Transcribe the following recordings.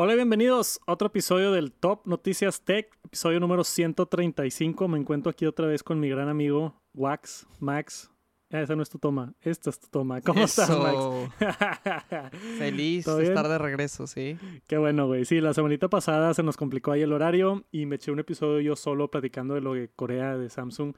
Hola y bienvenidos a otro episodio del Top Noticias Tech, episodio número 135. Me encuentro aquí otra vez con mi gran amigo Wax, Max. Ah, esa no es tu toma, esta es tu toma. ¿Cómo estás. Max? Feliz ¿Todo de estar de regreso, sí. Qué bueno, güey. Sí, la semanita pasada se nos complicó ahí el horario y me eché un episodio yo solo platicando de lo de Corea, de Samsung.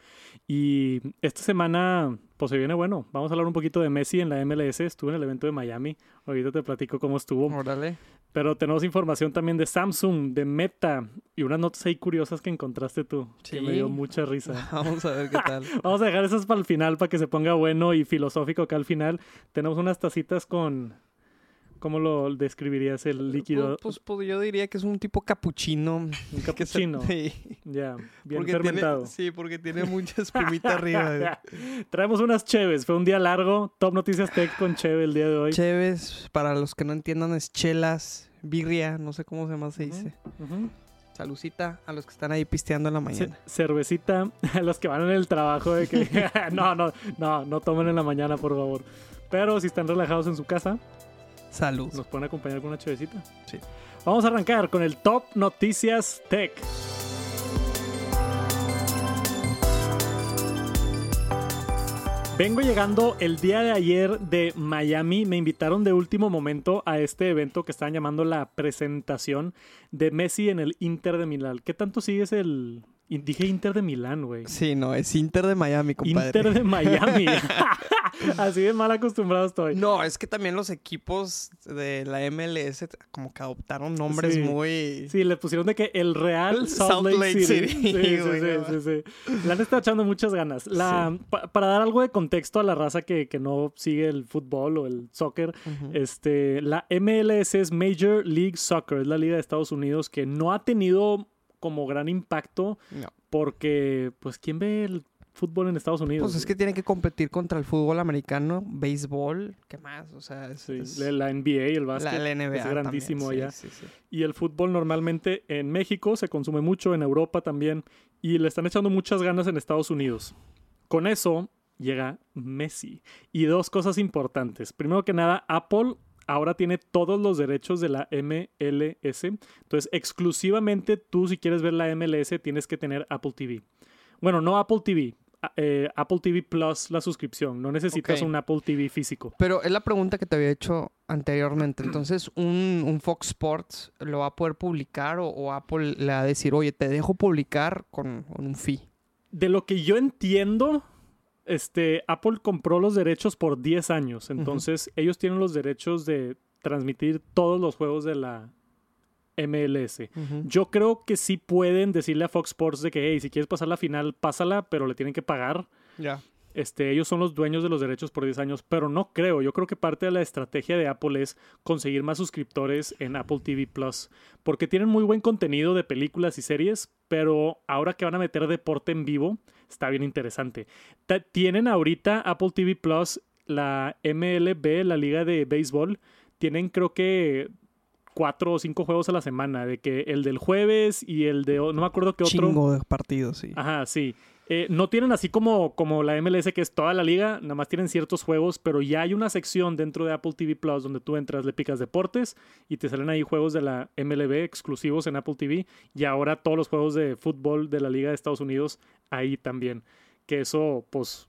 Y esta semana, pues se viene bueno. Vamos a hablar un poquito de Messi en la MLS. Estuve en el evento de Miami. Ahorita te platico cómo estuvo. Órale. Pero tenemos información también de Samsung, de Meta y unas notas ahí curiosas que encontraste tú, que me dio Sí. mucha risa. Vamos a ver qué tal. Vamos a dejar esas para el final, para que se ponga bueno y filosófico acá al final. Tenemos unas tacitas con... ¿Cómo lo describirías el líquido? Pues, pues, pues, yo diría que es un tipo capuchino. un cappuccino. Sí. Ya, bien Porque fermentado. Tiene, sí, porque tiene mucha espumita arriba. güey. Traemos unas cheves. Fue un día largo. Top Noticias Tech con cheve el día de hoy. Cheves, para los que no entiendan, es chelas, birria, no sé cómo se más se dice. Ujú. Salucita a los que están ahí pisteando en la mañana. cervecita a los que van en el trabajo de que no, no, no, no tomen en la mañana, por favor. Pero si están relajados en su casa, Salud. nos pueden acompañar con una chevecita. Sí. Vamos a arrancar con el Top Noticias Tech. Vengo llegando el día de ayer de Miami. Me invitaron de último momento a este evento que estaban llamando la presentación de Messi en el Inter de Milán. ¿Qué tanto sigues el... Dije Inter de Milán, güey. Sí, no, es Inter de Miami, compadre. Inter de Miami. Así de mal acostumbrado estoy. No, es que también los equipos de la MLS como que adoptaron nombres Sí. muy... Sí, le pusieron de que el Real Salt, Salt Lake, Lake City. City, Sí, sí, güey, sí, no sí, sí. Le han estado echando muchas ganas. La, pa- para dar algo de contexto a la raza que, que no sigue el fútbol o el soccer, este, la MLS es Major League Soccer, es la liga de Estados Unidos que no ha tenido como gran impacto No. porque, pues, ¿quién ve el fútbol en Estados Unidos? Pues es que tienen que competir contra el fútbol americano, béisbol, ¿qué más? O sea, es, Sí, es- la NBA y el básquet. la, la NBA es grandísimo también, allá. sí, sí, sí. Y el fútbol normalmente en México se consume mucho, en Europa también, y le están echando muchas ganas en Estados Unidos. Con eso llega Messi. Y dos cosas importantes. Primero que nada, Apple ahora tiene todos los derechos de la MLS. Entonces, exclusivamente tú si quieres ver la MLS tienes que tener Apple TV. Bueno, no Apple TV. eh, Apple TV Plus, la suscripción. No necesitas un Apple TV físico. Pero es la pregunta que te había hecho anteriormente. Entonces, ¿un, un Fox Sports lo va a poder publicar o, o Apple le va a decir, oye, te dejo publicar con, con un fee? de lo que yo entiendo, este, Apple compró los derechos por 10 años. Entonces, ellos tienen los derechos de transmitir todos los juegos de la MLS. Yo creo que sí pueden decirle a Fox Sports de que, hey, si quieres pasar la final, pásala, pero le tienen que pagar. Ya. Este, ellos son los dueños de los derechos por 10 años, pero no creo. Yo creo que parte de la estrategia de Apple es conseguir más suscriptores en Apple TV Plus, porque tienen muy buen contenido de películas y series, pero ahora que van a meter deporte en vivo, está bien interesante. Tienen ahorita Apple TV Plus la MLB, la liga de béisbol, tienen creo que cuatro o cinco juegos a la semana, de que el del jueves y el de, no me acuerdo qué otro. Chingo de partidos, sí. Ajá, sí. Eh, no tienen así como, como la MLS, que es toda la liga, nada más tienen ciertos juegos, pero ya hay una sección dentro de Apple TV Plus donde tú entras, le picas deportes y te salen ahí juegos de la MLB exclusivos en Apple TV y ahora todos los juegos de fútbol de la Liga de Estados Unidos ahí también. Que eso, pues,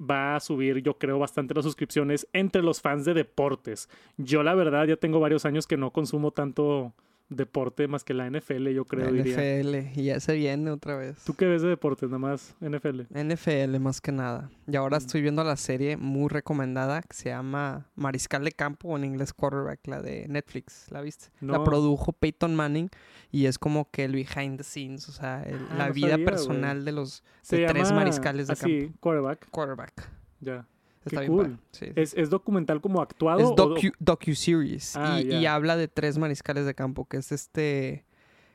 va a subir, yo creo, bastante las suscripciones entre los fans de deportes. Yo, la verdad, ya tengo varios años que no consumo tanto deporte más que la NFL, yo creo, La diría. NFL, y ya se viene otra vez. ¿Tú qué ves de deportes? Nada más NFL. NFL más que nada. Y ahora Mm. estoy viendo la serie muy recomendada que se llama Mariscal de Campo o en inglés Quarterback, la de Netflix. ¿La viste? La produjo Peyton Manning y es como que el behind the scenes, o sea, el- Ah, la no vida sabía, personal de los de tres mariscales de así, campo. quarterback. Quarterback. Ya. Está Qué bien cool. padre, sí. ¿Es, es documental como actuado? Es o- docu, docu-series. Ah, y, habla de tres mariscales de campo, que es este,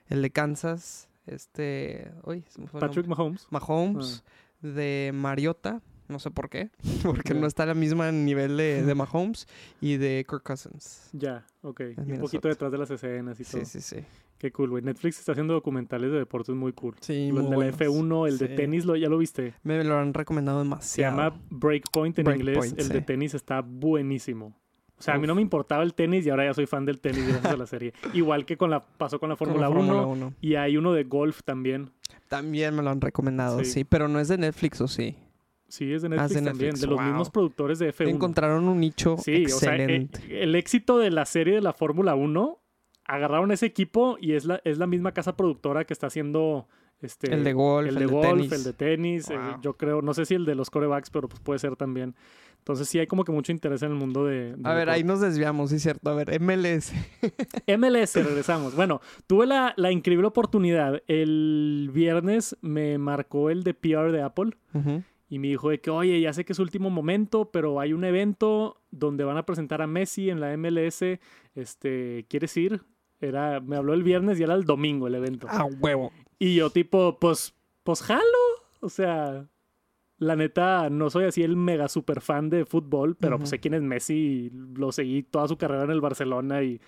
el de Kansas, este, uy, se me fue el Patrick. Mahomes. Mahomes, de Mariota, no sé por qué, porque no está a la misma nivel de, de Mahomes, y de Kirk Cousins. Ya, ok. Y un poquito detrás de las escenas y todo. Sí, sí, sí. Qué cool, güey. Netflix está haciendo documentales de deportes muy cool. Sí, Lo- muy el de la buenos. F1, el de Sí. tenis, lo, ya lo viste. Me lo han recomendado Se demasiado. llama Breakpoint en inglés. Breakpoint, El de sí. tenis está buenísimo. O sea, a mí no me importaba el tenis y ahora ya soy fan del tenis gracias a la serie. Igual que con la pasó con la Fórmula la 1 Fórmula 1. y hay uno de golf también. También me lo han recomendado, Sí. sí. Pero no es de Netflix, ¿o sí? Sí, es de Ah, Netflix, de también, de los mismos productores de F1. Encontraron un nicho Sí, o sea, eh, excelente. el éxito de la serie de la Fórmula 1, agarraron ese equipo y es la, es la misma casa productora que está haciendo este, el de golf, el el de de, golf, tenis. el de tenis, eh, yo creo, no sé si el de los corebacks, pero pues puede ser también. Entonces sí hay como que mucho interés en el mundo de... de A ver, ahí nos desviamos, sí, cierto. A ver, MLS. MLS, regresamos. Bueno, tuve la, la increíble oportunidad. El viernes me marcó el de PR de Apple Ujú. Y me dijo de que, oye, ya sé que es último momento, pero hay un evento donde van a presentar a Messi en la MLS. Este, ¿quieres ir? Era, me habló el viernes y era el domingo el evento. Ah, huevo. Y yo tipo, pues, pues jalo. O sea, la neta, no soy así el mega super fan de fútbol, pero pues sé quién es Messi y lo seguí toda su carrera en el Barcelona y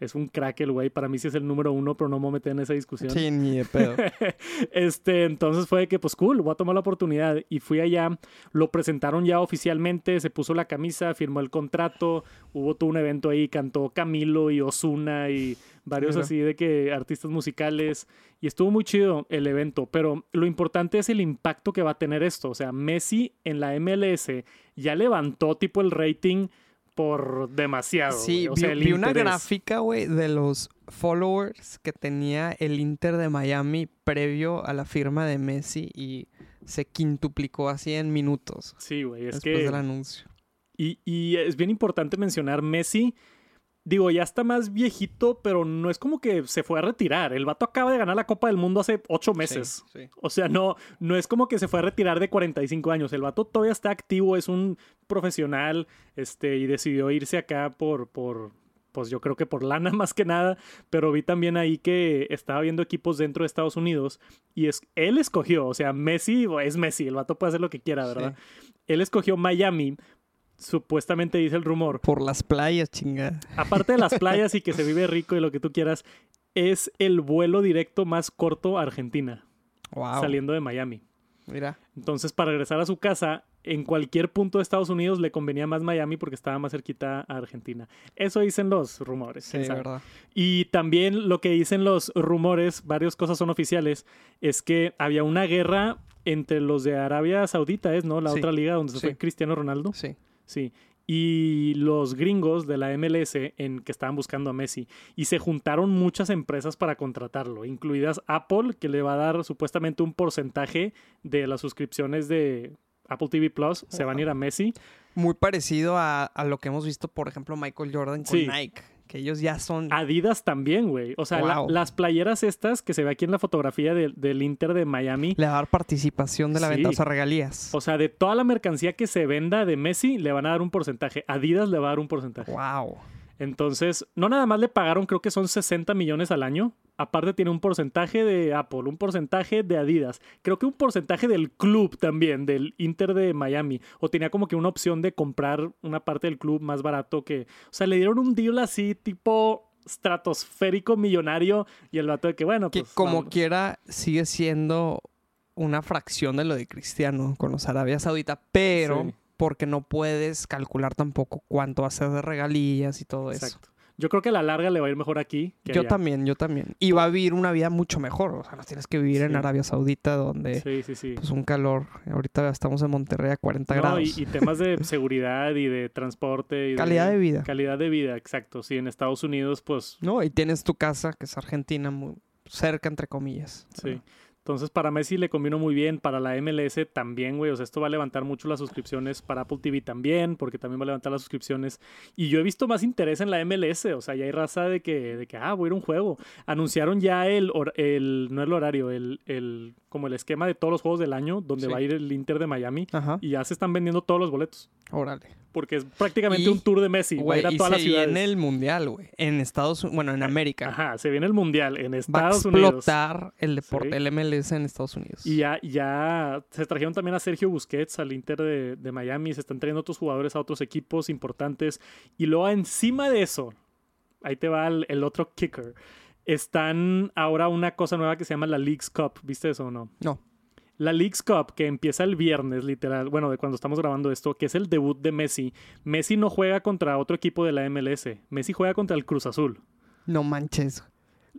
es un crack el güey. Para mí sí es el número uno, pero no me meter en esa discusión. Sí, ni de pedo. este, entonces fue de que, pues cool, voy a tomar la oportunidad. Y fui allá, lo presentaron ya oficialmente, se puso la camisa, firmó el contrato, hubo todo un evento ahí, cantó Camilo y Osuna y varios Mira. así de que artistas musicales. Y estuvo muy chido el evento, pero lo importante es el impacto que va a tener esto. O sea, Messi en la MLS ya levantó tipo el rating por demasiado. Sí. O vi, sea, vi una gráfica, güey, de los followers que tenía el Inter de Miami previo a la firma de Messi y se quintuplicó así en minutos Sí, güey, es después que... del anuncio. Y, y es bien importante mencionar Messi. Digo, ya está más viejito, pero no es como que se fue a retirar. El vato acaba de ganar la Copa del Mundo hace ocho meses. Sí, sí. O sea, no, no es como que se fue a retirar de 45 años. El vato todavía está activo, es un profesional, este, y decidió irse acá por, por, pues yo creo que por lana más que nada. Pero vi también ahí que estaba viendo equipos dentro de Estados Unidos y es, él escogió, o sea, Messi es Messi, el vato puede hacer lo que quiera, ¿verdad? Él escogió Miami. Supuestamente dice el rumor. Por las playas, chingada. Aparte de las playas y que se vive rico y lo que tú quieras, es el vuelo directo más corto a Argentina, Wow. saliendo de Miami. Mira. Entonces, para regresar a su casa, en cualquier punto de Estados Unidos le convenía más Miami porque estaba más cerquita a Argentina. Eso dicen los rumores. Sí, verdad. Y también lo que dicen los rumores, varias cosas son oficiales, es que había una guerra entre los de Arabia Saudita, ¿es, no? La Sí. otra liga donde se Sí. fue Cristiano Ronaldo. Sí. Sí. Y los gringos de la MLS en que estaban buscando a Messi. Y se juntaron muchas empresas para contratarlo, incluidas Apple, que le va a dar supuestamente un porcentaje de las suscripciones de Apple TV Plus. Se van a ir a Messi. Muy parecido a, a lo que hemos visto, por ejemplo, Michael Jordan con Sí. Nike. Que ellos ya son. Adidas también, güey. O sea, la- las playeras estas que se ve aquí en la fotografía del- del Inter de Miami. Le va a dar participación de la Sí. venta, o sea, regalías. O sea, de toda la mercancía que se venda de Messi, le van a dar un porcentaje. Adidas le va a dar un porcentaje. Wow. Entonces, no nada más le pagaron, creo que son 60 millones al año. Aparte tiene un porcentaje de Apple, un porcentaje de Adidas. Creo que un porcentaje del club también, del Inter de Miami. O tenía como que una opción de comprar una parte del club más barato que... O sea, le dieron un deal así tipo estratosférico millonario y el vato de que, bueno, Que pues... como vámonos. quiera sigue siendo una fracción de lo de Cristiano con los Arabia Saudita, pero Sí. Porque no puedes calcular tampoco cuánto va a ser de regalías y todo eso. Exacto. Yo creo que a la larga le va a ir mejor aquí que Yo allá. también, yo también. Y va a vivir una vida mucho mejor. O sea, no tienes que vivir en. Arabia Saudita donde Sí, sí, sí. pues un calor. Ahorita estamos en Monterrey a 40 No, grados. y, y temas de seguridad y de transporte. Y Calidad de vida. Calidad de vida, exacto. Sí, en Estados Unidos, pues No, y tienes tu casa, que es Argentina, muy cerca, entre comillas. sí. Entonces, para Messi le combinó muy bien, para la MLS también, güey. O sea, esto va a levantar mucho las suscripciones, para Apple TV también, porque también va a levantar las suscripciones. Y yo he visto más interés en la MLS, o sea, ya hay raza de que, de que ah, voy a ir a un juego. Anunciaron ya el, el no el horario, el, el, como el esquema de todos los juegos del año, donde Sí. va a ir el Inter de Miami. Ajá. Y ya se están vendiendo todos los boletos, Órale. porque es prácticamente Y, un tour de Messi. va a ir a y se las ciudades. viene el mundial, güey. En Estados Unidos, bueno, en América. Ajá, se viene el Mundial en Va a Estados Unidos. explotar el deporte, Sí. el MLS en Estados Unidos. Y ya, ya se trajeron también a Sergio Busquets al Inter de, de Miami. Se están trayendo otros jugadores a otros equipos importantes. Y luego encima de eso, ahí te va el, el otro kicker. Están ahora una cosa nueva que se llama la Leagues Cup. ¿Viste eso o no? No. La Leagues Cup, que empieza el viernes, literal, bueno, de cuando estamos grabando esto, que es el debut de Messi. Messi no juega contra otro equipo de la MLS. Messi juega contra el Cruz Azul. No manches.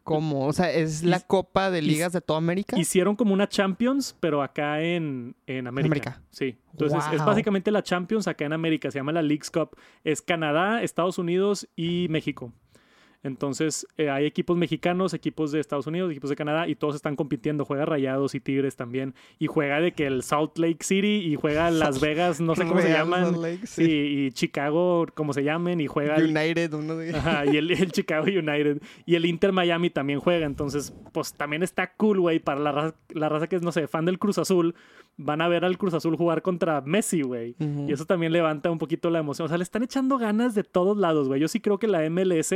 ¿Cómo? O sea, ¿es la Copa de Ligas de toda América? Hicieron como una Champions, pero acá en, en América. América. Sí. Entonces es básicamente la Champions acá en América. Se llama la Leagues Cup. Es Canadá, Estados Unidos y México. Entonces eh, hay equipos mexicanos, equipos de Estados Unidos, equipos de Canadá y todos están compitiendo. Juega Rayados y Tigres también. Y juega de que el Salt Lake City y juega Las Vegas, no sé cómo se llaman. Salt Lake, Sí, y Chicago, como se llamen, y juega United, uno de... Ajá, y el, el Chicago United. Y el Inter Miami también juega. Entonces, pues también está cool, güey. Para la raza, la raza que es, no sé, fan del Cruz Azul, van a ver al Cruz Azul jugar contra Messi, güey. Y eso también levanta un poquito la emoción. O sea, le están echando ganas de todos lados, güey. Yo sí creo que la MLS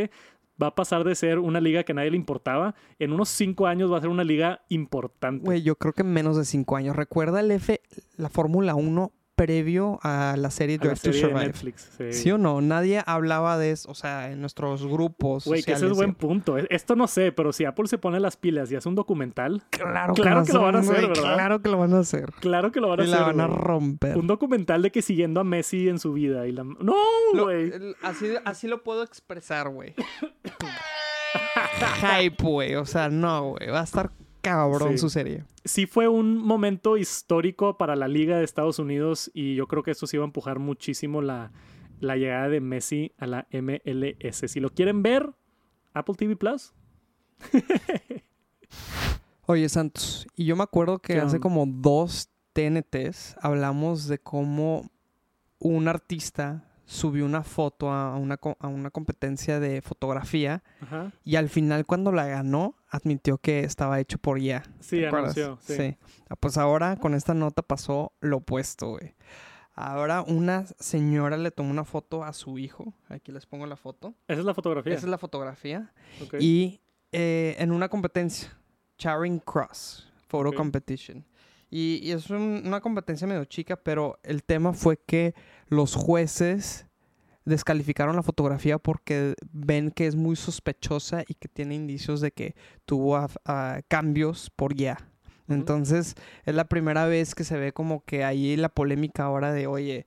va a pasar de ser una liga que nadie le importaba. En unos cinco años va a ser una liga importante. Güey, yo creo que en menos de cinco años. ¿Recuerda el F, la Fórmula 1 previo a la serie a la Drive to serie de Survive? Netflix. Sí. ¿Sí o no? Nadie hablaba de eso, o sea, en nuestros grupos Güey, que ese es buen punto. E- Esto no sé, pero si Apple se pone las pilas y hace un documental, Claro, Claro que lo van a güey, hacer, ¿verdad? Claro que lo van a hacer. claro que lo van a Y la hacer. van a güey. romper. Un documental de que siguiendo a Messi en su vida y la... ¡No, güey! así, así lo puedo expresar, güey. Hype, güey. O sea, no, güey. Va a estar cabrón Sí. su serie. Sí fue un momento histórico para la Liga de Estados Unidos y yo creo que esto sí iba a empujar muchísimo la, la llegada de Messi a la MLS. Si lo quieren ver, Apple TV Plus. Oye, Santos, y yo me acuerdo que ¿Qué hace como dos TNTs hablamos de cómo un artista subió una foto a una, a una competencia de fotografía Ajá. y al final cuando la ganó admitió que estaba hecho por IA. Sí, anunció. Sí. Ah, Pues ahora con esta nota pasó lo opuesto, güey. Ahora una señora le tomó una foto a su hijo. Aquí les pongo la foto. Esa es la fotografía. Esa es la fotografía. Y eh, en una competencia, Charing Cross Photo. Competition. Y, y es un- una competencia medio chica, pero el tema fue que los jueces descalificaron la fotografía porque ven que es muy sospechosa y que tiene indicios de que tuvo ah, cambios por ya. Entonces, es la primera vez que se ve como que ahí la polémica ahora de, oye,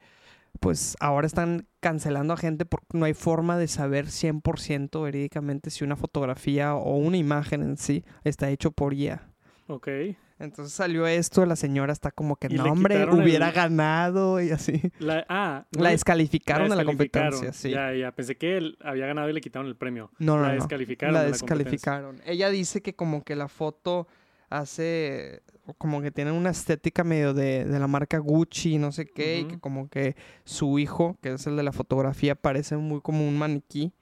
pues ahora están cancelando a gente porque no hay forma de saber 100% verídicamente si una fotografía o una imagen en sí está hecho por IA. Ok. Entonces salió esto, la señora está como que, Y no, hombre, hubiera el- ganado y así. La, ah, La descalificaron de la competencia, sí. Ya, ya. Pensé que él había ganado y le quitaron el premio. No, no, la no. descalificaron. La descalificaron. Ella dice que como que la foto hace, como que tiene una estética medio de, de la marca Gucci, no sé qué, y que como que su hijo, que es el de la fotografía, parece muy como un maniquí.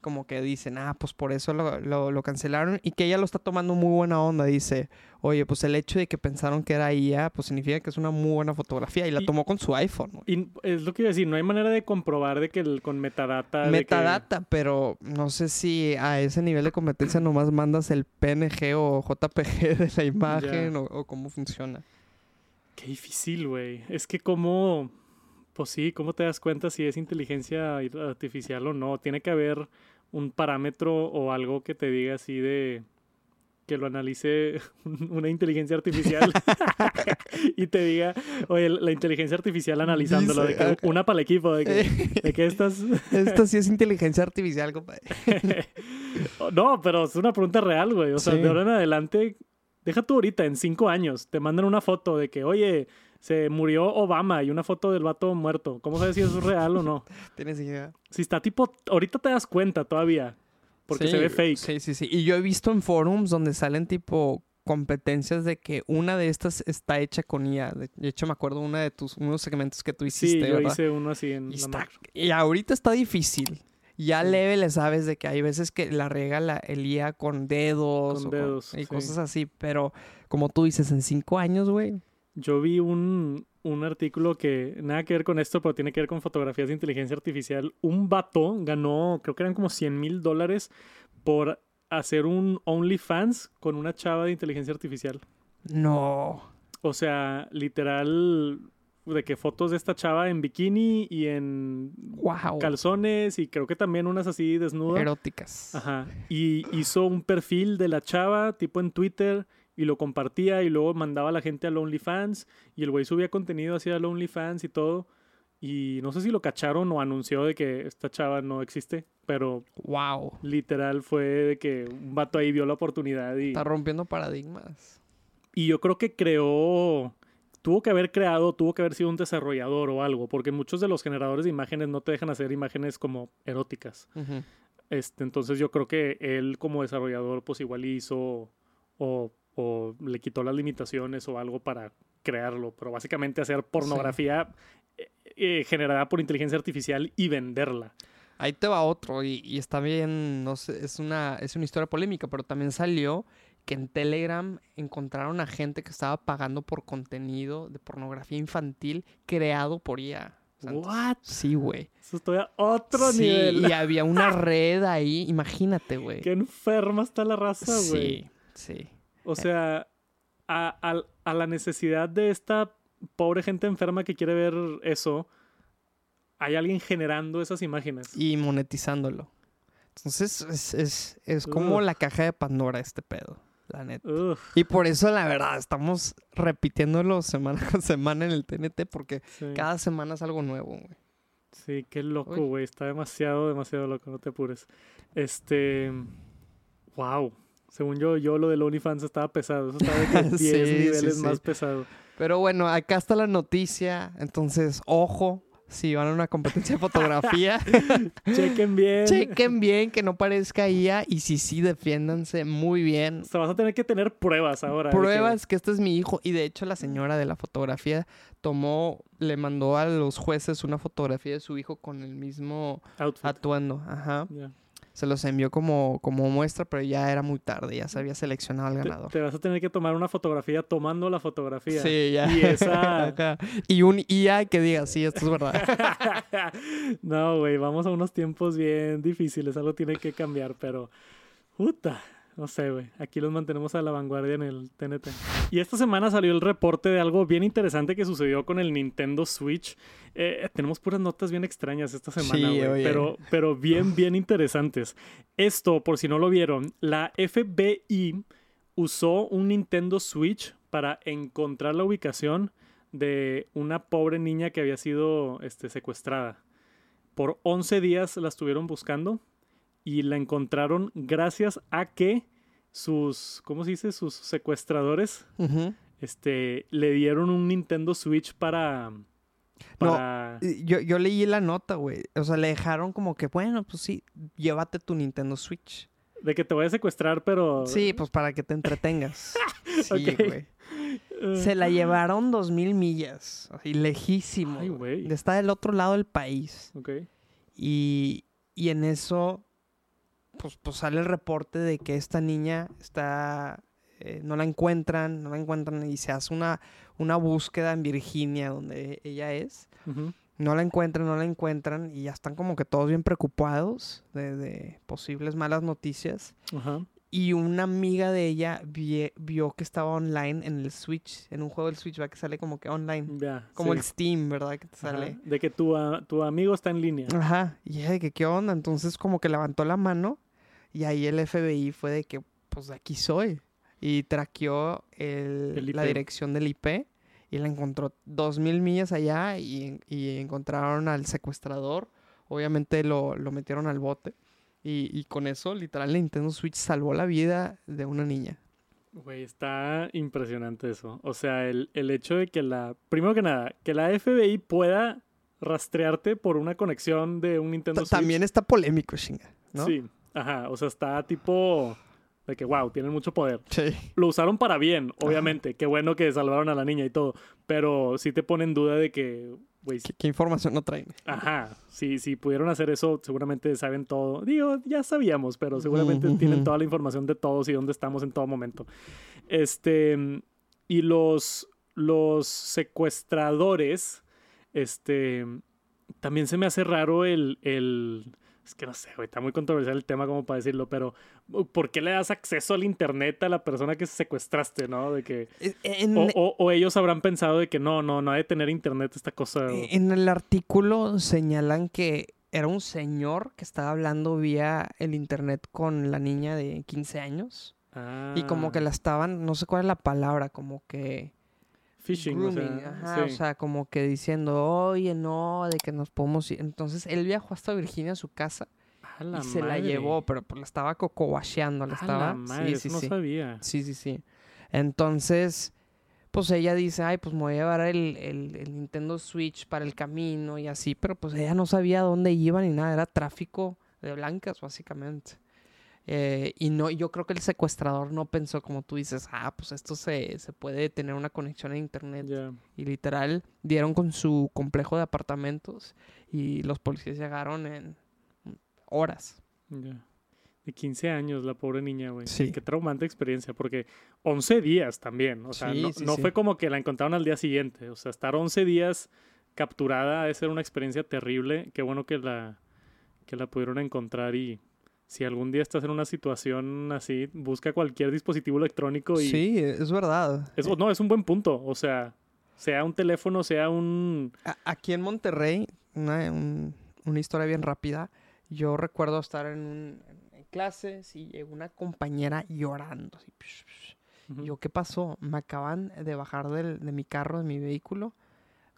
Como que dicen, ah, pues por eso lo, lo- lo cancelaron. Y que ella lo está tomando muy buena onda. Dice, oye, pues el hecho de que pensaron que era IA, pues significa que es una muy buena fotografía. Y la Y- tomó con su iPhone. Y es lo que iba a decir, no hay manera de comprobar de que el, con metadata. que- Metadata, pero no sé si a ese nivel de competencia nomás mandas el PNG o JPG de la imagen o, o cómo funciona. Qué difícil, güey. Es que cómo, pues sí, ¿cómo te das cuenta si es inteligencia artificial o no? Tiene que haber un parámetro o algo que te diga así de que lo analice una inteligencia artificial y te diga, oye, la inteligencia artificial analizándolo, de que una para el equipo, de que, de que estas... Esto sí es inteligencia artificial, compadre. no, pero es una pregunta real, güey. O sea, Sí. de ahora en adelante, deja tú ahorita, en cinco años, te mandan una foto de que, oye, se murió Obama y una foto del vato muerto. ¿Cómo sabes si es real o no? Tienes idea. Si está tipo, ahorita te das cuenta todavía, porque Sí, se ve fake. Sí, sí, sí. Y yo he visto en forums donde salen tipo competencias de que una de estas está hecha con IA. De hecho, me acuerdo una de tus unos segmentos que tú Sí, hiciste, yo ¿verdad? hice uno así en Y, la está- y ahorita está difícil. Ya Sí. leve le sabes de que hay veces que la rega la, el IA con dedos, Con o dedos, y sí. cosas así. Pero como tú dices, en cinco años, güey. Yo vi un, un artículo que nada que ver con esto, pero tiene que ver con fotografías de inteligencia artificial. Un vato ganó, creo que eran como 100 mil dólares por hacer un OnlyFans con una chava de inteligencia artificial. No. O sea, literal, de que fotos de esta chava en bikini y en Wow. calzones y creo que también unas así desnudas. Eróticas. Ajá. Y hizo un perfil de la chava, tipo en Twitter, y lo compartía y luego mandaba a la gente al OnlyFans y el güey subía contenido hacia el OnlyFans y todo. Y no sé si lo cacharon o anunció de que esta chava no existe, pero Wow. literal fue de que un vato ahí vio la oportunidad y, Está rompiendo paradigmas. y yo creo que creó, tuvo que haber creado, tuvo que haber sido un desarrollador o algo, porque muchos de los generadores de imágenes no te dejan hacer imágenes como eróticas. Este, entonces yo creo que él como desarrollador pues igual hizo o, o le quitó las limitaciones o algo para crearlo, pero básicamente hacer pornografía eh, eh, generada por inteligencia artificial y venderla. Ahí te va otro y, y está bien, no sé, es una, es una historia polémica, pero también salió que en Telegram encontraron a gente que estaba pagando por contenido de pornografía infantil creado por IA. Entonces- What? Sí, güey. Eso estoy a otro Sí, nivel. y había una red ahí, imagínate, güey. Qué enferma está la raza, güey. Sí, sí. O sea, a, a- a la necesidad de esta pobre gente enferma que quiere ver eso, hay alguien generando esas imágenes. Y monetizándolo. Entonces, es, es, es como la caja de Pandora este pedo, la neta. Y por eso, la verdad, estamos repitiéndolo semana con semana en el TNT porque sí. cada semana es algo nuevo, güey. Sí, qué loco, güey. Está demasiado, demasiado loco. No te apures. Este. Wow. Según yo, yo lo del OnlyFans estaba pesado. Eso estaba de que 10 Sí, sí, niveles sí. más pesado. Pero bueno, acá está la noticia. Entonces, ojo, si van a una competencia de fotografía, Chequen bien. chequen bien que no parezca IA y si sí, defiéndanse muy bien. O sea, vas a tener que tener pruebas ahora. que- Pruebas que este es mi hijo. Y de hecho, la señora de la fotografía tomó, le mandó a los jueces una fotografía de su hijo con el mismo Outfit. atuendo. Ajá. Ya. Se los envió como, como muestra, pero ya era muy tarde, ya se había seleccionado al ganador. te vas a tener que tomar una fotografía tomando la fotografía. Sí, ya. Y esa- y un IA que diga, sí, esto es verdad. no, güey, vamos a unos tiempos bien difíciles. Algo tiene que cambiar, pero. Puta. No sé, güey. Aquí los mantenemos a la vanguardia en el TNT. Y esta semana salió el reporte de algo bien interesante que sucedió con el Nintendo Switch. Eh, tenemos puras notas bien extrañas esta semana, Sí, güey. pero, pero bien, bien interesantes. Esto, por si no lo vieron, la FBI usó un Nintendo Switch para encontrar la ubicación de una pobre niña que había sido este, secuestrada. Por 11 días la estuvieron buscando y la encontraron gracias a que sus, ¿cómo se dice? Sus secuestradores este, le dieron un Nintendo Switch para... para... Y Yo, yo leí la nota, güey. O sea, le dejaron como que, bueno, pues sí, llévate tu Nintendo Switch. De que te voy a secuestrar, pero... Sí, pues para que te entretengas. Sí, güey. Se la llevaron dos mil millas. Así, lejísimo. Ay, güey. Está del otro lado del país. Ok. Y, y en eso, pues, pues sale el reporte de que esta niña está. eh, no la encuentran, no la encuentran y se hace una, una búsqueda en Virginia, donde ella es. Ujú. No la encuentran, no la encuentran y ya están como que todos bien preocupados de, de posibles malas noticias. Ajá. Y una amiga de ella vie- vio que estaba online en el Switch, en un juego del Switch, va que sale como que online. Ya. Como sí. el Steam, ¿verdad? Que te Ajá. sale. De que tu, a- tu amigo está en línea. Ajá. Y ella de que, ¿qué onda? Entonces como que levantó la mano y ahí el FBI fue de que, pues de aquí soy. Y traqueó el- El la dirección del IP y la encontró dos mil millas allá y, y encontraron al secuestrador. Obviamente lo, lo metieron al bote. Y, y con eso, literal, Nintendo Switch salvó la vida de una niña. Güey, está impresionante eso. O sea, el, el hecho de que la... Primero que nada, que la FBI pueda rastrearte por una conexión de un Nintendo Switch. También está polémico, chinga. ¿no? Sí, ajá. O sea, está tipo... De que, wow, tienen mucho poder. Sí. Lo usaron para bien, obviamente. Qué bueno que salvaron a la niña y todo. Pero sí te pone en duda de que, güey, ¿Qué, qué información no traen? Ajá, si, si pudieron hacer eso, seguramente saben todo. Digo, ya sabíamos, pero seguramente tienen toda la información de todos y dónde estamos en todo momento. Este, y los, los secuestradores, este, también se me hace raro el, el es que no sé, güey, está muy controversial el tema como para decirlo, pero ¿por qué le das acceso al internet a la persona que secuestraste, no? De que, En, o, o- o ellos habrán pensado de que no, no, no ha de tener internet esta cosa. o- En el artículo señalan que era un señor que estaba hablando vía el internet con la niña de 15 años Y como que Ah, la estaban, no sé cuál es la palabra, como que... Phishing, o sea, ajá, o sea, como que diciendo, oye, no, de que nos podemos ir. Entonces él viajó hasta Virginia a su casa A la y se la llevó, pero pues la estaba cocowacheando, la A estaba. la madre, sí, sí, no sí. sabía. Sí, sí, sí. Entonces, pues ella dice, ay, pues me voy a llevar el, el- el Nintendo Switch para el camino y así, pero pues ella no sabía dónde iba ni nada, era tráfico de blancas, básicamente. Eh, y no, yo creo que el secuestrador no pensó como tú dices, ah, pues esto se, se puede tener una conexión a internet. Y literal, dieron con su complejo de apartamentos y los policías llegaron en horas. De 15 años, la pobre niña, güey. Sí. Qué traumante experiencia, porque 11 días también. O sea, Sí, no, sí, no sí. fue como que la encontraron al día siguiente. O sea, estar 11 días capturada debe ser una experiencia terrible. Qué bueno que la, que la pudieron encontrar y si algún día estás en una situación así, busca cualquier dispositivo electrónico y... Sí, es verdad. Es- no, es un buen punto. O sea, sea un teléfono, sea un... A- Aquí en Monterrey, una, un- una historia bien rápida. Yo recuerdo estar en, un- en clases y llegó una compañera llorando. así, psh, psh. Ujú. Y yo, ¿qué pasó? Me acaban de bajar del- de mi carro, de mi vehículo,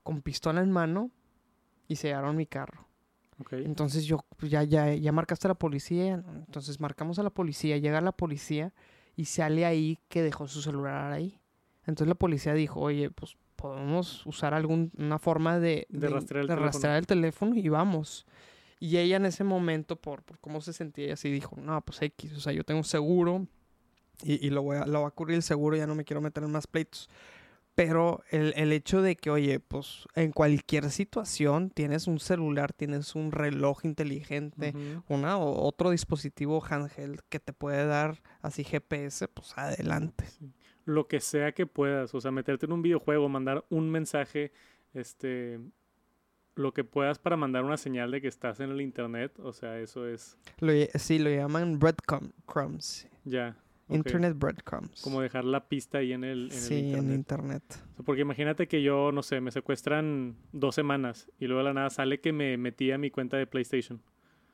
con pistola en mano y se llevaron mi carro. Ok. Entonces yo, pues, ya, ya, ya marcaste a la policía. Entonces marcamos a la policía, llega la policía y sale ahí que dejó su celular ahí. Entonces la policía dijo, oye, pues podemos usar alguna forma de, De rastrear el de teléfono". rastrear el teléfono y vamos. Y ella en ese momento, por, por cómo se sentía, ella sí dijo, no, pues X, o sea, yo tengo seguro y, y lo, voy a, lo va a cubrir el seguro, ya no me quiero meter en más pleitos. Pero el, el hecho de que, oye, pues en cualquier situación tienes un celular, tienes un reloj inteligente, una o otro dispositivo handheld que te puede dar así GPS, pues adelante. lo que sea que puedas, o sea, meterte en un videojuego, mandar un mensaje, este, lo que puedas para mandar una señal de que estás en el internet, o sea, eso es Lo, sí, lo llaman breadcrumbs. ya. Internet breadcrumbs. Como dejar la pista ahí en el, en el sí, internet. en internet. O sea, porque imagínate que yo, no sé, me secuestran dos semanas y luego de la nada sale que me metí a mi cuenta de PlayStation.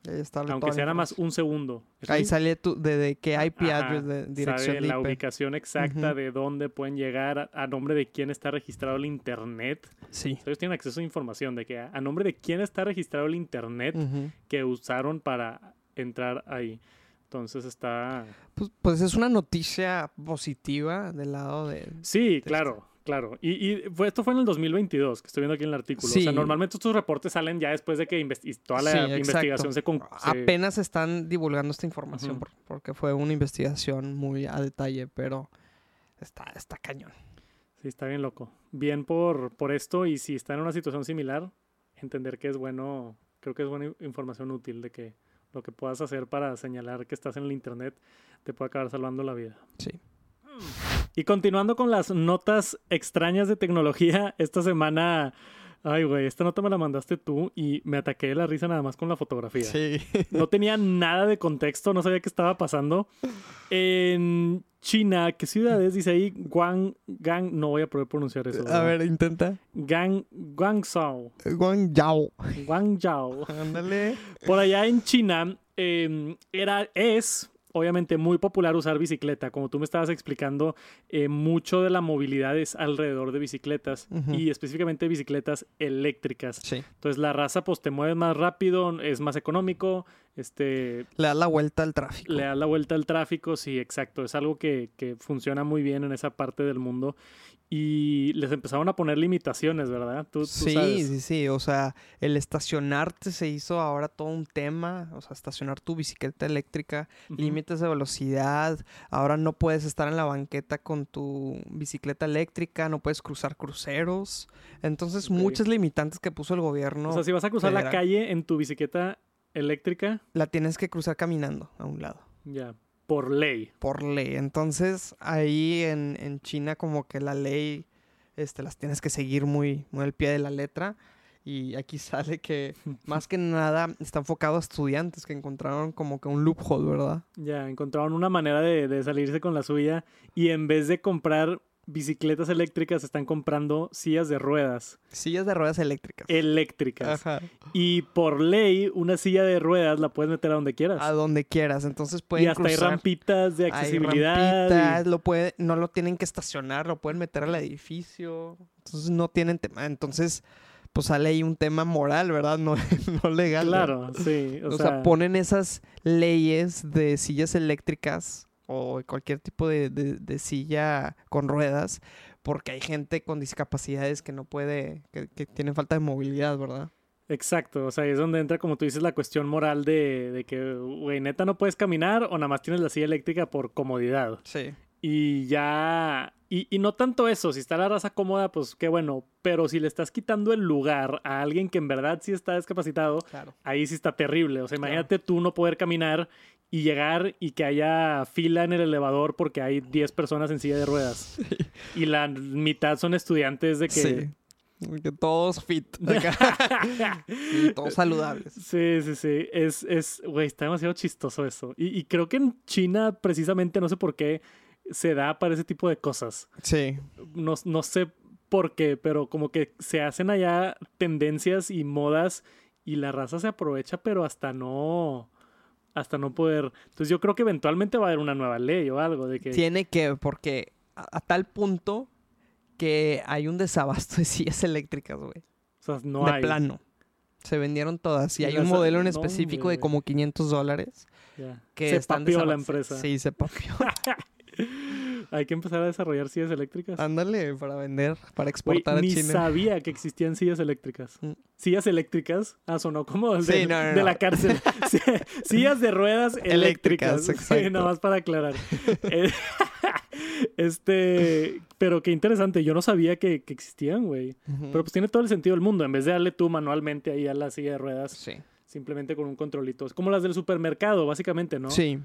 Ahí está Aunque sea nada más un segundo. Ahí sale tu, de, de qué IP Ajá, address, de dirección sabe la IP. ubicación exacta de dónde pueden llegar, a, a nombre de quién está registrado el internet. Sí. O sea, ellos tienen acceso a información de que a, a nombre de quién está registrado el internet que usaron para entrar ahí. Entonces está... Pues, pues es una noticia positiva del lado de... Sí, claro, claro. Y, y fue- esto fue en el 2022, que estoy viendo aquí en el artículo. O sea, Sí. normalmente estos reportes salen ya después de que toda la Sí, exacto. investigación se, con- se- Apenas están divulgando esta información Ujú. por- porque fue una investigación muy a detalle, pero está, está cañón. Sí, está bien loco. Bien por, por esto y si está en una situación similar, entender que es bueno, creo que es buena información útil de que lo que puedas hacer para señalar que estás en el internet te puede acabar salvando la vida. Sí. Y continuando con las notas extrañas de tecnología, esta semana, ay güey, esta nota me la mandaste tú y me ataqué de la risa nada más con la fotografía. Sí. No tenía nada de contexto, no sabía qué estaba pasando. En China, ¿qué ciudades dice ahí? Guang, Gang, no voy a poder pronunciar eso. A ver, intenta. Gang, Guangzhou, Guangzhou. Guangzhou. Ándale. Por allá en China eh, era, es obviamente muy popular usar bicicleta. Como tú me estabas explicando, eh, mucho de la movilidad es alrededor de bicicletas y específicamente bicicletas eléctricas. Sí. Entonces la raza pues te mueves más rápido, es más económico, este, Le da la vuelta al tráfico. le das la vuelta al tráfico, sí, exacto. Es algo que, que funciona muy bien en esa parte del mundo. Y les empezaron a poner limitaciones, ¿verdad? Tú, tú Sí, sabes. sí, sí. O sea, el estacionarte se hizo ahora todo un tema. O sea, estacionar tu bicicleta eléctrica, límites de velocidad. Ahora no puedes estar en la banqueta con tu bicicleta eléctrica, no puedes cruzar cruceros. Entonces, Ok. muchas limitantes que puso el gobierno, O sea, si vas a cruzar la calle en tu bicicleta eléctrica, la tienes que cruzar caminando a un lado. ya, por ley. por ley. Entonces, ahí en, en China como que la ley este, las tienes que seguir muy, muy al pie de la letra. Y aquí sale que más que nada está enfocado a estudiantes que encontraron como que un loophole, ¿verdad? Ya, encontraron una manera de, de salirse con la suya y en vez de comprar bicicletas eléctricas están comprando sillas de ruedas Sillas de ruedas eléctricas. eléctricas. Ajá. Y por ley, una silla de ruedas la puedes meter a donde quieras. A donde quieras. Entonces y pueden hasta hay rampitas de Hay accesibilidad. y- rampitas, lo puede, no lo tienen que estacionar, lo pueden meter al edificio. Entonces no tienen tema. Entonces, pues sale ahí un tema moral, ¿verdad? No, no legal. Claro, sí. O, O, sea, sea, ponen esas leyes de sillas eléctricas o cualquier tipo de, de- de silla con ruedas porque hay gente con discapacidades que no puede, que, que tienen falta de movilidad, ¿verdad? Exacto, o sea, es donde entra, como tú dices, la cuestión moral de, de que, güey, neta no puedes caminar o nada más tienes la silla eléctrica por comodidad. Sí. Y ya, y, y no tanto eso, si está la raza cómoda, pues qué bueno, pero si le estás quitando el lugar a alguien que en verdad sí está discapacitado, Claro. ahí sí está terrible. O sea, Claro. imagínate tú no poder caminar y llegar y que haya fila en el elevador porque hay 10 personas en silla de ruedas. Y la mitad son estudiantes de que... Sí. Que todos fit. y todos saludables. Sí, sí, sí. Es, es, güey, está demasiado chistoso eso. Y, y creo que en China, precisamente, no sé por qué, se da para ese tipo de cosas. Sí. No, no sé por qué, pero como que se hacen allá tendencias y modas y la raza se aprovecha, pero hasta no, hasta no poder. Entonces yo creo que eventualmente va a haber una nueva ley o algo de que... Tiene que, porque a, a tal punto que hay un desabasto de sillas eléctricas, güey. O sea, no de hay. plano. Se vendieron todas. Y Y hay un modelo en no, específico de como 500 dólares. Ya. Que se papió la empresa. Sí, se papió. Hay que empezar a desarrollar sillas eléctricas. Ándale, para vender, para exportar a ni China. sabía que existían sillas eléctricas. Mm. Sillas eléctricas. Ah, sonó como el de, Sí, no, no, de no. la cárcel. Sillas de ruedas eléctricas. Eléctricas, Sí, nada más para aclarar. Eh, este, pero qué interesante. Yo no sabía que, que existían, güey. Pero pues tiene todo el sentido del mundo. En vez de darle tú manualmente ahí a la silla de ruedas, Sí. Simplemente con un controlito. Es como las del supermercado, básicamente, ¿no? Sí.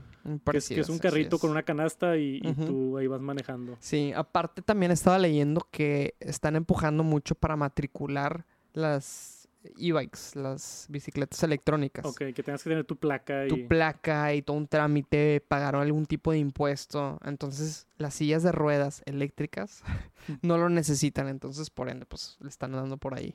Que es, que es un carrito con una canasta y, y Ujú. tú ahí vas manejando. Sí, aparte también estaba leyendo que están empujando mucho para matricular las e-bikes, las bicicletas electrónicas. Ok, que tengas que tener tu placa y... Tu placa y todo un trámite, pagar algún tipo de impuesto. Entonces, las sillas de ruedas eléctricas no lo necesitan. Entonces, por ende, pues le están dando por ahí.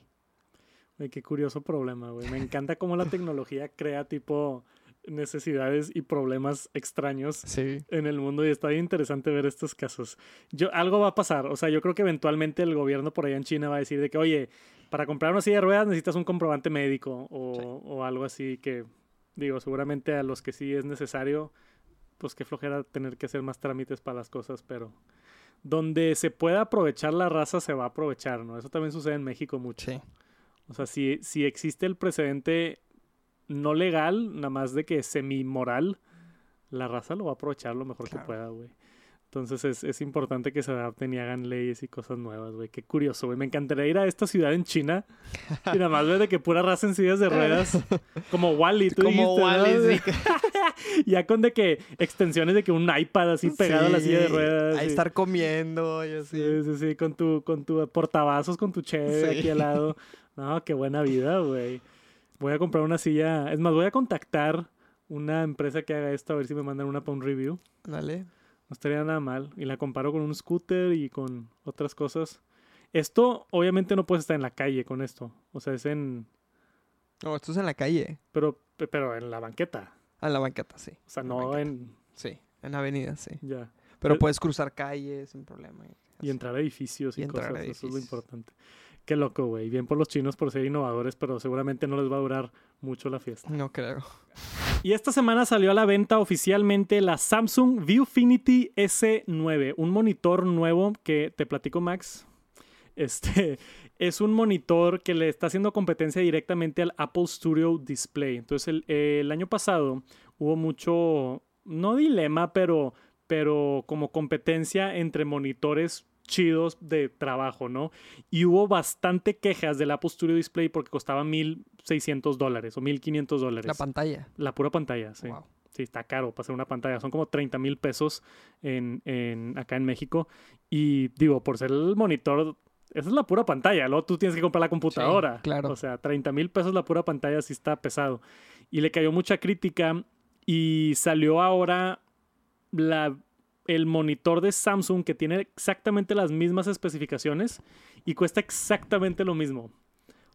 Güey, qué curioso problema, güey. Me encanta cómo la tecnología crea tipo necesidades y problemas extraños Sí. en el mundo y está bien interesante ver estos casos. Yo, algo va a pasar, o sea, yo creo que eventualmente el gobierno por allá en China va a decir de que, oye, para comprar una silla de ruedas necesitas un comprobante médico o, Sí. o algo así que, digo, seguramente a los que sí es necesario, pues qué flojera tener que hacer más trámites para las cosas, pero donde se pueda aprovechar la raza se va a aprovechar, ¿no? Eso también sucede en México mucho. Sí. O sea, si, si existe el precedente no legal, nada más de que semi-moral, la raza lo va a aprovechar lo mejor Claro. que pueda, güey. Entonces es, es importante que se adapten y hagan leyes y cosas nuevas, güey. Qué curioso, güey. Me encantaría ir a esta ciudad en China y nada más ver de que pura raza en sillas de ruedas. Como Wally, tú Como. Wall-E, sí. Ya con de que extensiones de que un iPad así pegado a la silla de Sí, ruedas. Ahí y- estar comiendo y así. Sí, sí, sí, con tu, con tu portavasos, con tu cheve Sí. aquí al lado. No, qué buena vida, güey. Voy a comprar una silla. Es más, voy a contactar una empresa que haga esto a ver si me mandan una para un review. Dale. No estaría nada mal. Y la comparo con un scooter y con otras cosas. Esto, obviamente, no puedes estar en la calle con esto. O sea, es en. No, esto es en la calle. Pero, pero en la banqueta. Ah, en la banqueta, sí. O sea, En la no en. Sí, en avenida, sí. Ya. Pero puedes cruzar calles sin problema. Y entrar a edificios y, cosas. Eso es lo importante. Qué loco, güey. Bien por los chinos por ser innovadores, pero seguramente no les va a durar mucho la fiesta. No creo. Y esta semana salió a la venta oficialmente la Samsung Viewfinity S9, un monitor nuevo que te platico Max. Este es un monitor que le está haciendo competencia directamente al Apple Studio Display. Entonces el, el año pasado hubo mucho, no dilema, pero, pero como competencia entre monitores chidos de trabajo, ¿no? Y hubo bastante quejas del Apple Studio Display porque costaba 1.600 dólares o 1.500 dólares. La pantalla. La pura pantalla, sí. Wow. Sí, está caro para hacer una pantalla. Son como 30 mil pesos en, en- acá en México. Y digo, por ser el monitor, esa es la pura pantalla. Luego tú tienes que comprar la computadora. claro. O sea, 30 mil pesos la pura pantalla sí está pesado. Y le cayó mucha crítica y salió ahora la el monitor de Samsung que tiene exactamente las mismas especificaciones y cuesta exactamente lo mismo.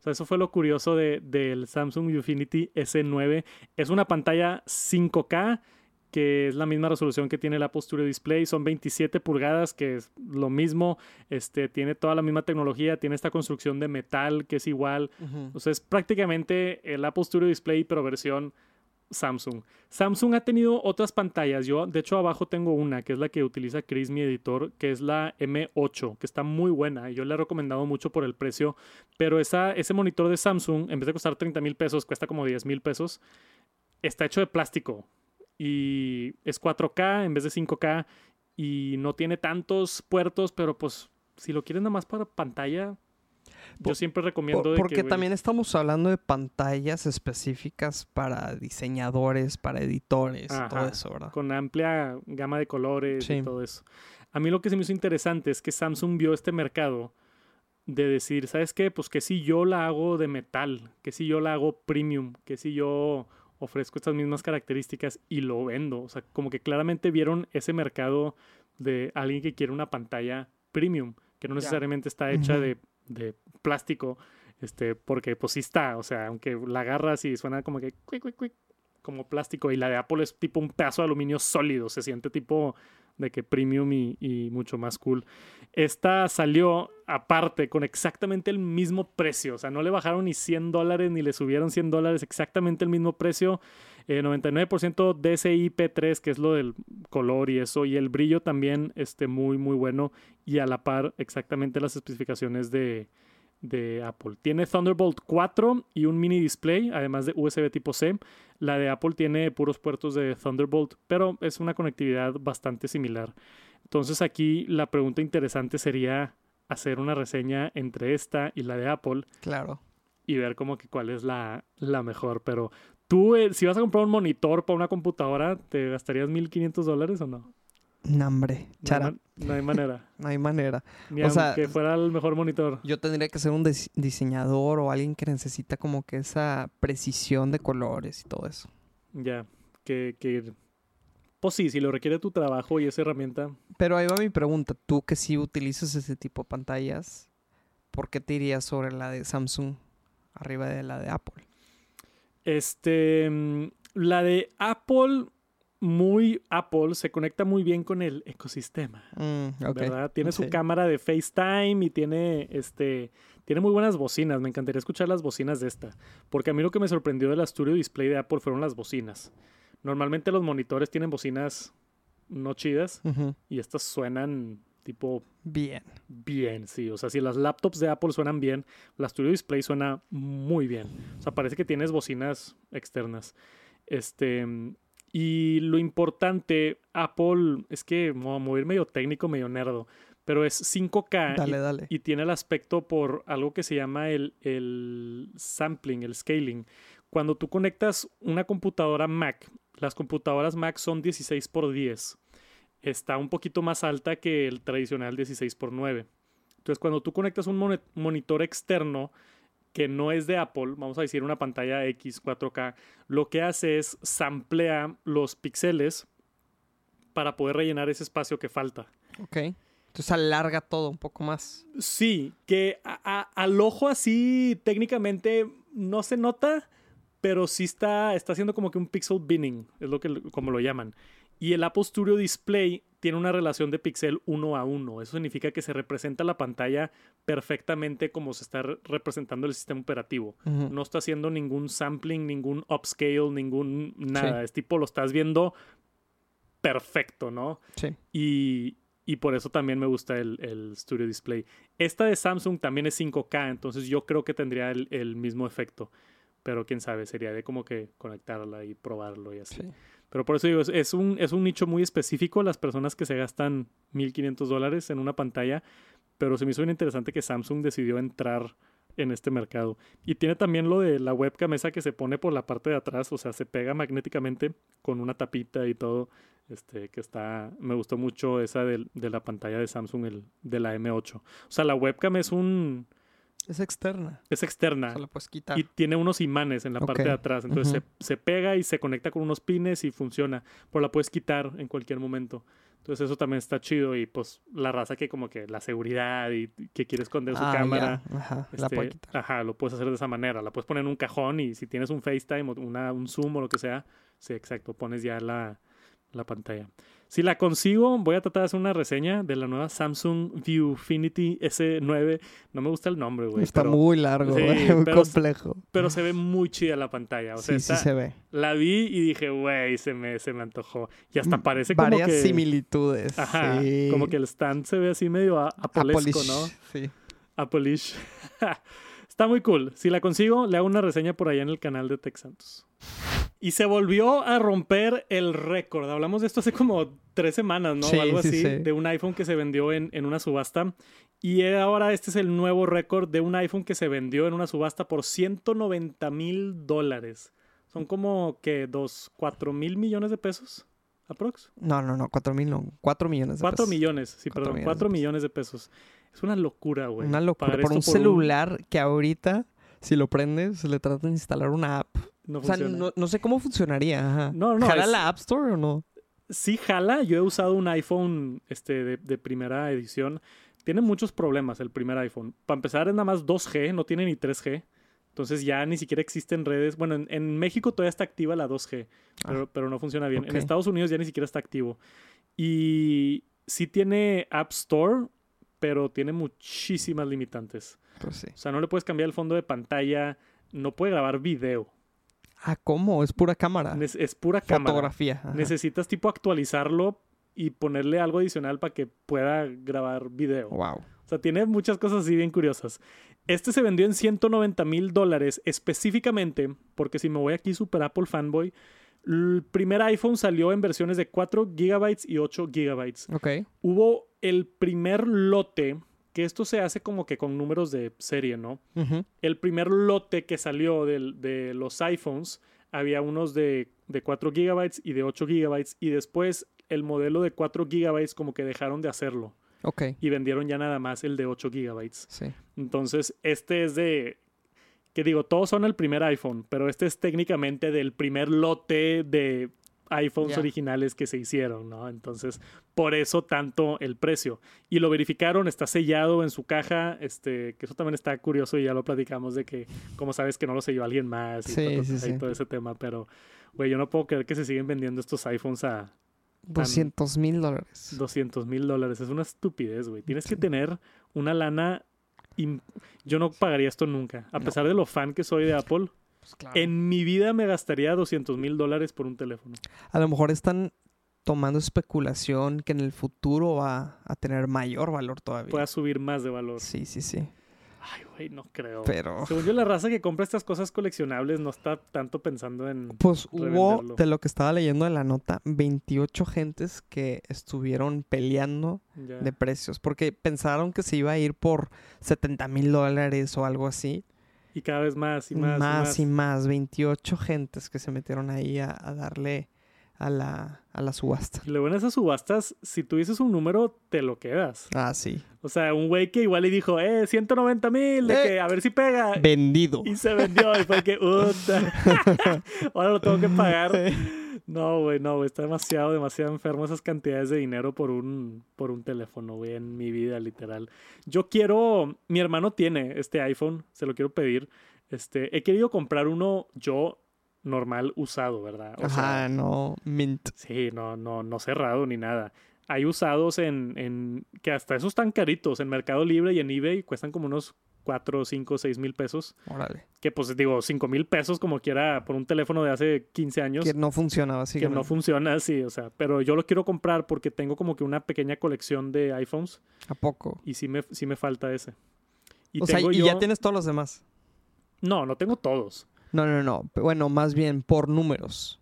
O sea, eso fue lo curioso de, del Samsung Infinity S9. Es una pantalla 5K, que es la misma resolución que tiene el Apple Studio Display. Son 27 pulgadas, que es lo mismo. Este, tiene toda la misma tecnología, tiene esta construcción de metal que es igual. O sea, es prácticamente el Apple Studio Display, pero versión Samsung. Samsung ha tenido otras pantallas. Yo, de hecho, abajo tengo una, que es la que utiliza Chris, mi editor, que es la M8, que está muy buena. Yo le he recomendado mucho por el precio. Pero esa, ese monitor de Samsung, en vez de costar 30 mil pesos, cuesta como 10 mil pesos. Está hecho de plástico. Y es 4K en vez de 5K. Y no tiene tantos puertos, pero pues si lo quieren nada más para pantalla, yo siempre recomiendo. porque también estamos hablando de pantallas específicas para diseñadores, para editores, todo eso, ¿verdad? Con amplia gama de colores y todo eso. A mí lo que se me hizo interesante es que Samsung vio este mercado de decir, ¿sabes qué? Pues que si yo la hago de metal, que si yo la hago premium, que si yo ofrezco estas mismas características y lo vendo. O sea, como que claramente vieron ese mercado de alguien que quiere una pantalla premium, que no necesariamente está hecha de de plástico, este, porque pues sí está, o sea, aunque la agarras y suena como que como plástico y la de Apple es tipo un pedazo de aluminio sólido, se siente tipo de que premium y, mucho más cool. Esta salió aparte con exactamente el mismo precio, o sea, no le bajaron ni 100 dólares ni le subieron 100 dólares, exactamente el mismo precio. 99% DCI P3, que es lo del color y eso, y el brillo también este, muy, muy bueno, y a la par exactamente las especificaciones de, de Apple. Tiene Thunderbolt 4 y un mini display, además de USB tipo C. La de Apple tiene puros puertos de Thunderbolt, pero es una conectividad bastante similar. Entonces aquí la pregunta interesante sería hacer una reseña entre esta y la de Apple. Claro. Y ver como que cuál es la, la mejor. Pero tú, eh, si vas a comprar un monitor para una computadora, ¿te gastarías 1.500 dólares o no? No, hombre, chara. No hay, manera. no hay manera. Ni o sea, que fuera el mejor monitor. Yo tendría que ser un diseñador o alguien que necesita como que esa precisión de colores y todo eso. Ya, que, que... Pues sí, si lo requiere tu trabajo y esa herramienta. Pero ahí va mi pregunta. Tú que sí utilizas ese tipo de pantallas, ¿por qué te irías sobre la de Samsung arriba de la de Apple? Este, mm, la de Apple muy Apple, se conecta muy bien con el ecosistema. Mm, ¿Verdad? Tiene su cámara de FaceTime y tiene este. Tiene muy buenas bocinas. Me encantaría escuchar las bocinas de esta. Porque a mí lo que me sorprendió del Studio Display de Apple fueron las bocinas. Normalmente los monitores tienen bocinas no chidas. Y estas suenan tipo. Bien. Bien, sí. O sea, si las laptops de Apple suenan bien, la Studio Display suena muy bien. O sea, parece que tienes bocinas externas. Este. Y lo importante, Apple, es que me voy a mover medio técnico, medio nerdo, pero es 5K y, tiene el aspecto por algo que se llama el, el sampling, el scaling. Cuando tú conectas una computadora Mac, las computadoras Mac son 16 x 10. Está un poquito más alta que el tradicional 16 x 9. Entonces, cuando tú conectas un monitor externo, que no es de Apple, vamos a decir una pantalla X 4K, lo que hace es samplea los píxeles para poder rellenar ese espacio que falta. Ok. Entonces alarga todo un poco más. Sí, que al ojo así técnicamente no se nota, pero sí está, está haciendo como que un pixel binning, es lo que como lo llaman. Y el Apple Studio Display tiene una relación de píxel uno a uno. Eso significa que se representa la pantalla perfectamente como se está representando el sistema operativo. No está haciendo ningún sampling, ningún upscale, ningún nada. Es tipo, lo estás viendo perfecto, ¿no? Sí. Y, por eso también me gusta el, Studio Display. Esta de Samsung también es 5K, entonces yo creo que tendría el, el mismo efecto. Pero quién sabe, sería de como que conectarla y probarlo y así. Sí. Pero por eso digo, es, un, es un nicho muy específico, las personas que se gastan 1.500 dólares en una pantalla, pero se me hizo bien interesante que Samsung decidió entrar en este mercado. Y tiene también lo de la webcam esa que se pone por la parte de atrás, o sea, se pega magnéticamente con una tapita y todo, este, que está, me gustó mucho esa de, de la pantalla de Samsung, el, de la M8. O sea, la webcam es un, es externa. Es externa. Se la puedes quitar. Y tiene unos imanes en la parte de atrás. Entonces se, pega y se conecta con unos pines y funciona. Pero la puedes quitar en cualquier momento. Entonces eso también está chido y pues la raza que como que la seguridad y que quiere esconder su Ah, cámara. ya. Ajá, la este, puede quitar. Ajá, lo puedes hacer de esa manera. La puedes poner en un cajón y si tienes un FaceTime o una, un Zoom o lo que sea, sí, exacto, pones ya la, la pantalla. Si la consigo, voy a tratar de hacer una reseña de la nueva Samsung Viewfinity S9. No me gusta el nombre, güey. Está pero, muy largo, sí, güey, muy pero- complejo. pero se ve muy chida la pantalla. O sea, sí, sí está- se ve. la vi y dije, güey, se me, se me antojó. Y hasta parece como Varias que... similitudes. Ajá, sí. como que el stand se ve así medio apolesco, ¿no? Sí. Apple-ish. Está muy cool. Si la consigo, le hago una reseña por allá en el canal de Tech Santos. Y se volvió a romper el récord. Hablamos de esto hace como tres semanas, ¿no? Sí, o algo sí, así. sí. De un iPhone que se vendió en, en una subasta. Y ahora este es el nuevo récord de un iPhone que se vendió en una subasta por 190 mil dólares. Son como que dos, cuatro mil millones de pesos. ¿Aprox? No, no, no, cuatro mil no. Cuatro millones de 4 pesos. millones, sí, Cuatro perdón, millones 4 de millones de pesos. Es una locura, güey. Una locura. Por un celular que ahorita, si lo prendes, le trata de instalar una app. No O sea, funciona. no, no sé cómo funcionaría. Ajá. No, no, ¿Jala es- la App Store o no? Sí jala, yo he usado un iPhone este, de, de primera edición. Tiene muchos problemas el primer iPhone. Para empezar es nada más 2G, no tiene ni 3G. Entonces ya ni siquiera existen redes. Bueno, en, en México todavía está activa la 2G, pero, pero no funciona bien. En. Estados Unidos ya ni siquiera está activo. Y sí tiene App Store, pero tiene muchísimas limitantes. Pues sí. O sea, no le puedes cambiar el fondo de pantalla, no puede grabar video. Ah, ¿cómo? Es pura cámara. Es, es pura cámara. Fotografía. ajá. Necesitas tipo actualizarlo y ponerle algo adicional para que pueda grabar video. Wow. O sea, tiene muchas cosas así bien curiosas. Este se vendió en 190 mil dólares específicamente porque si me voy aquí super Apple fanboy, el primer iPhone salió en versiones de 4 gigabytes y 8 gigabytes. Ok. Hubo el primer lote, que esto se hace como que con números de serie, ¿no? El primer lote que salió de, los iPhones, había unos de, de 4 gigabytes y de 8 gigabytes, y después el modelo de 4 gigabytes como que dejaron de hacerlo Ok. y vendieron ya nada más el de 8 gigabytes. Sí. Entonces, este es de, que digo, todos son el primer iPhone, pero este es técnicamente del primer lote de iPhones originales que se hicieron, ¿no? Entonces, por eso tanto el precio. Y lo verificaron, está sellado en su caja, este, que eso también está curioso y ya lo platicamos de que, como sabes que no lo selló alguien más y, Sí, ta, sí, todo ese tema, pero, güey, yo no puedo creer que se siguen vendiendo estos iPhones a 200 mil dólares. 200 mil dólares. Es una estupidez, güey. Tienes que tener una lana. Yo no pagaría esto nunca. A No. pesar de lo fan que soy de Apple, Pues claro. en mi vida me gastaría 200 mil dólares por un teléfono. A lo mejor están tomando especulación que en el futuro va a tener mayor valor todavía. Pueda subir más de valor. Sí, sí, sí. Ay, güey, no creo. Pero, Según yo, la raza que compra estas cosas coleccionables no está tanto pensando en. pues hubo, de lo que estaba leyendo de la nota, 28 gentes que estuvieron peleando Ya. de precios. Porque pensaron que se iba a ir por 70 mil dólares o algo así. Y cada vez más y más. y más y más. 28 gentes que se metieron ahí a, a darle a la, a la subasta. Y luego en esas subastas, si tú dices un número, te lo quedas. Ah, sí. O sea, un güey que igual le dijo, eh, 190 mil, de Eh. que a ver si pega. Vendido. Y se vendió y fue que, "Uta, ahora lo tengo que pagar. No, güey, no, güey, está demasiado, demasiado enfermo esas cantidades de dinero por un, por un teléfono, güey, en mi vida, literal. Yo quiero, mi hermano tiene este iPhone, se lo quiero pedir. Este, he querido comprar uno yo normal usado, ¿verdad? O sea, Ajá, no. Mint. Sí, no, no, no cerrado ni nada. Hay usados en, en, que hasta esos están caritos, en Mercado Libre y en eBay cuestan como unos 4, 5, 6 mil pesos. Órale. Que pues digo, 5 mil pesos como quiera por un teléfono de hace 15 años. Que no funcionaba Que no funciona así, o sea, pero yo lo quiero comprar porque tengo como que una pequeña colección de iPhones ¿A poco? y sí me, sí me falta ese. Y o sea, y yo... ya tienes todos los demás. No, no tengo todos. No, no, no. Bueno, más bien por números.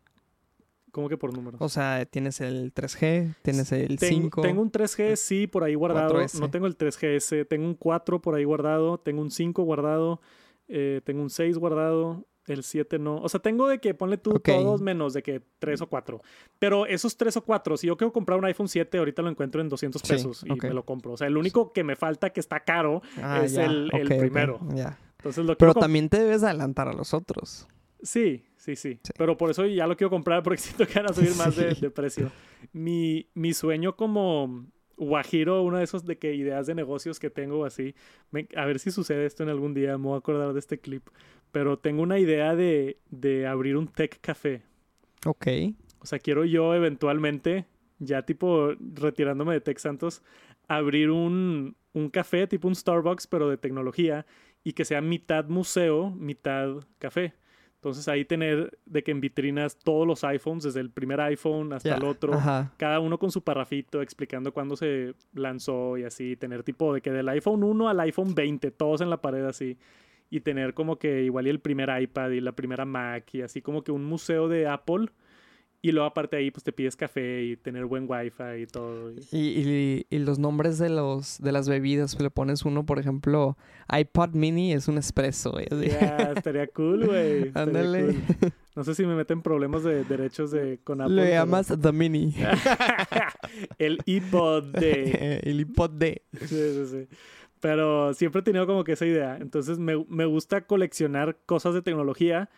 ¿Cómo que por números? O sea, tienes el 3G, tienes el Ten- 5. Tengo un 3G, sí, por ahí guardado. 4S. No tengo el 3GS. Tengo un 4 por ahí guardado. Tengo un 5 guardado. eh, tengo un 6 guardado. El 7 no. O sea, tengo de que ponle tú Ok. todos menos de que 3 o 4. Pero esos 3 o 4, si yo quiero comprar un iPhone 7, ahorita lo encuentro en 200 Sí, pesos y ok. me lo compro. O sea, el único que me falta que está caro Ah, es ya. el, el Ok, ok, primero. ya. Entonces lo Pero también te debes adelantar a los otros. Sí, sí, sí, Sí. Pero por eso ya lo quiero comprar porque siento que van a subir más de, precio. Mi, mi sueño como guajiro, uno de esos de que ideas de negocios que tengo así, me- a ver si sucede esto en algún día, me voy a acordar de este clip, pero tengo una idea de, de abrir un tech café. Ok. O sea, quiero yo eventualmente, ya tipo retirándome de Tech Santos, abrir un, un café, tipo un Starbucks, pero de tecnología, y que sea mitad museo, mitad café. Entonces ahí tener de que en vitrinas todos los iPhones, desde el primer iPhone hasta el otro, Ajá. cada uno con su parrafito explicando cuándo se lanzó y así, tener tipo de que del iPhone 1 al iPhone 20, todos en la pared así, y tener como que igual y el primer iPad y la primera Mac y así como que un museo de Apple, y luego aparte ahí pues te pides café y tener buen wifi y todo. y- Y, los nombres de los de las bebidas, le pones uno, por ejemplo, iPod Mini es un espresso. Ya, estaría cool, güey. Ándale. cool. No sé si me meten problemas de derechos de, con Apple. Le pero- llamas The Mini. el iPod de... El iPod D. Sí, sí, sí. Pero siempre he tenido como que esa idea. Entonces me, me gusta coleccionar cosas de tecnología.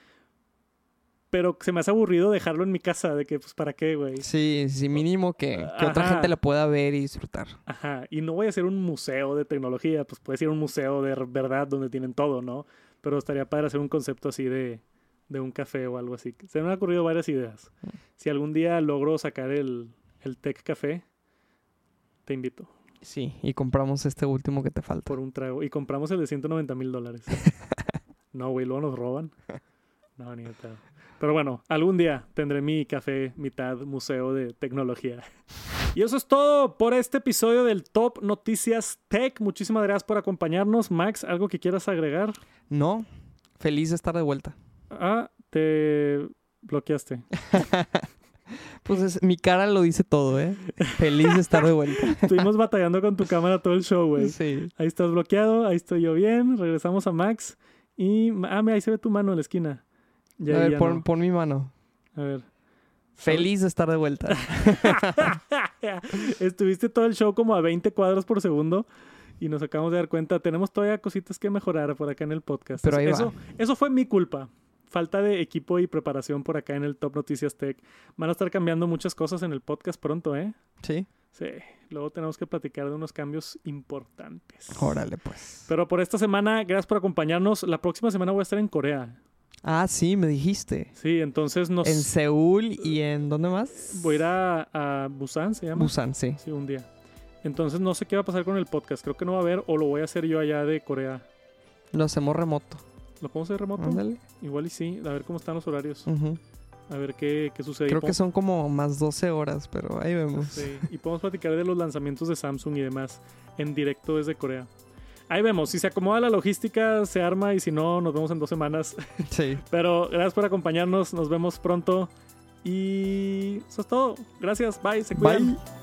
Pero se me hace aburrido dejarlo en mi casa. De que, pues, ¿para qué, güey? Sí, sí, mínimo que, que otra gente lo pueda ver y disfrutar. Ajá. Y no voy a hacer un museo de tecnología. Pues puede ser un museo de verdad donde tienen todo, ¿no? Pero estaría padre hacer un concepto así de, de un café o algo así. Se me han ocurrido varias ideas. Si algún día logro sacar el, el Tech Café, te invito Sí, y compramos este último que te falta. por un trago. Y compramos el de 190 mil dólares. no, güey, luego nos roban. No, ni de. Pero bueno, algún día tendré mi café mitad museo de tecnología. Y eso es todo por este episodio del Top Noticias Tech. Muchísimas gracias por acompañarnos. Max, ¿algo que quieras agregar? No, feliz de estar de vuelta. Ah, te bloqueaste. Pues es- mi cara lo dice todo, ¿eh? Feliz de estar de vuelta. Estuvimos batallando con tu cámara todo el show, güey. Sí. Ahí estás bloqueado, ahí estoy yo bien. Regresamos a Max. Y, ah, mira, ahí se ve tu mano en la esquina. Ya, A ver, ya pon, no. pon mi mano. A ver. Feliz de estar de vuelta. Estuviste todo el show como a 20 cuadros por segundo y nos acabamos de dar cuenta. Tenemos todavía cositas que mejorar por acá en el podcast. Pero ahí va. eso, eso fue mi culpa. Falta de equipo y preparación por acá en el Top Noticias Tech. Van a estar cambiando muchas cosas en el podcast pronto, ¿eh? Sí. Sí. Luego tenemos que platicar de unos cambios importantes. Órale, pues. Pero por esta semana, gracias por acompañarnos. La próxima semana voy a estar en Corea. Ah, sí, me dijiste. Sí, entonces nos... En Seúl y en ¿dónde más? Voy a ir a, a Busan, ¿se llama? Busan, sí. Sí, un día. Entonces no sé qué va a pasar con el podcast. Creo que no va a haber o lo voy a hacer yo allá de Corea. Lo hacemos remoto. ¿Lo podemos hacer remoto? Ándale. Igual y sí. A ver cómo están los horarios. A ver qué, qué sucede. Creo que son como más 12 horas, pero ahí vemos. Sí, Y podemos platicar de los lanzamientos de Samsung y demás en directo desde Corea. Ahí vemos. Si se acomoda la logística, se arma. Y si no, nos vemos en dos semanas. Sí. Pero gracias por acompañarnos. Nos vemos pronto. Y eso es todo. Gracias. Bye. Se cuidan. Bye.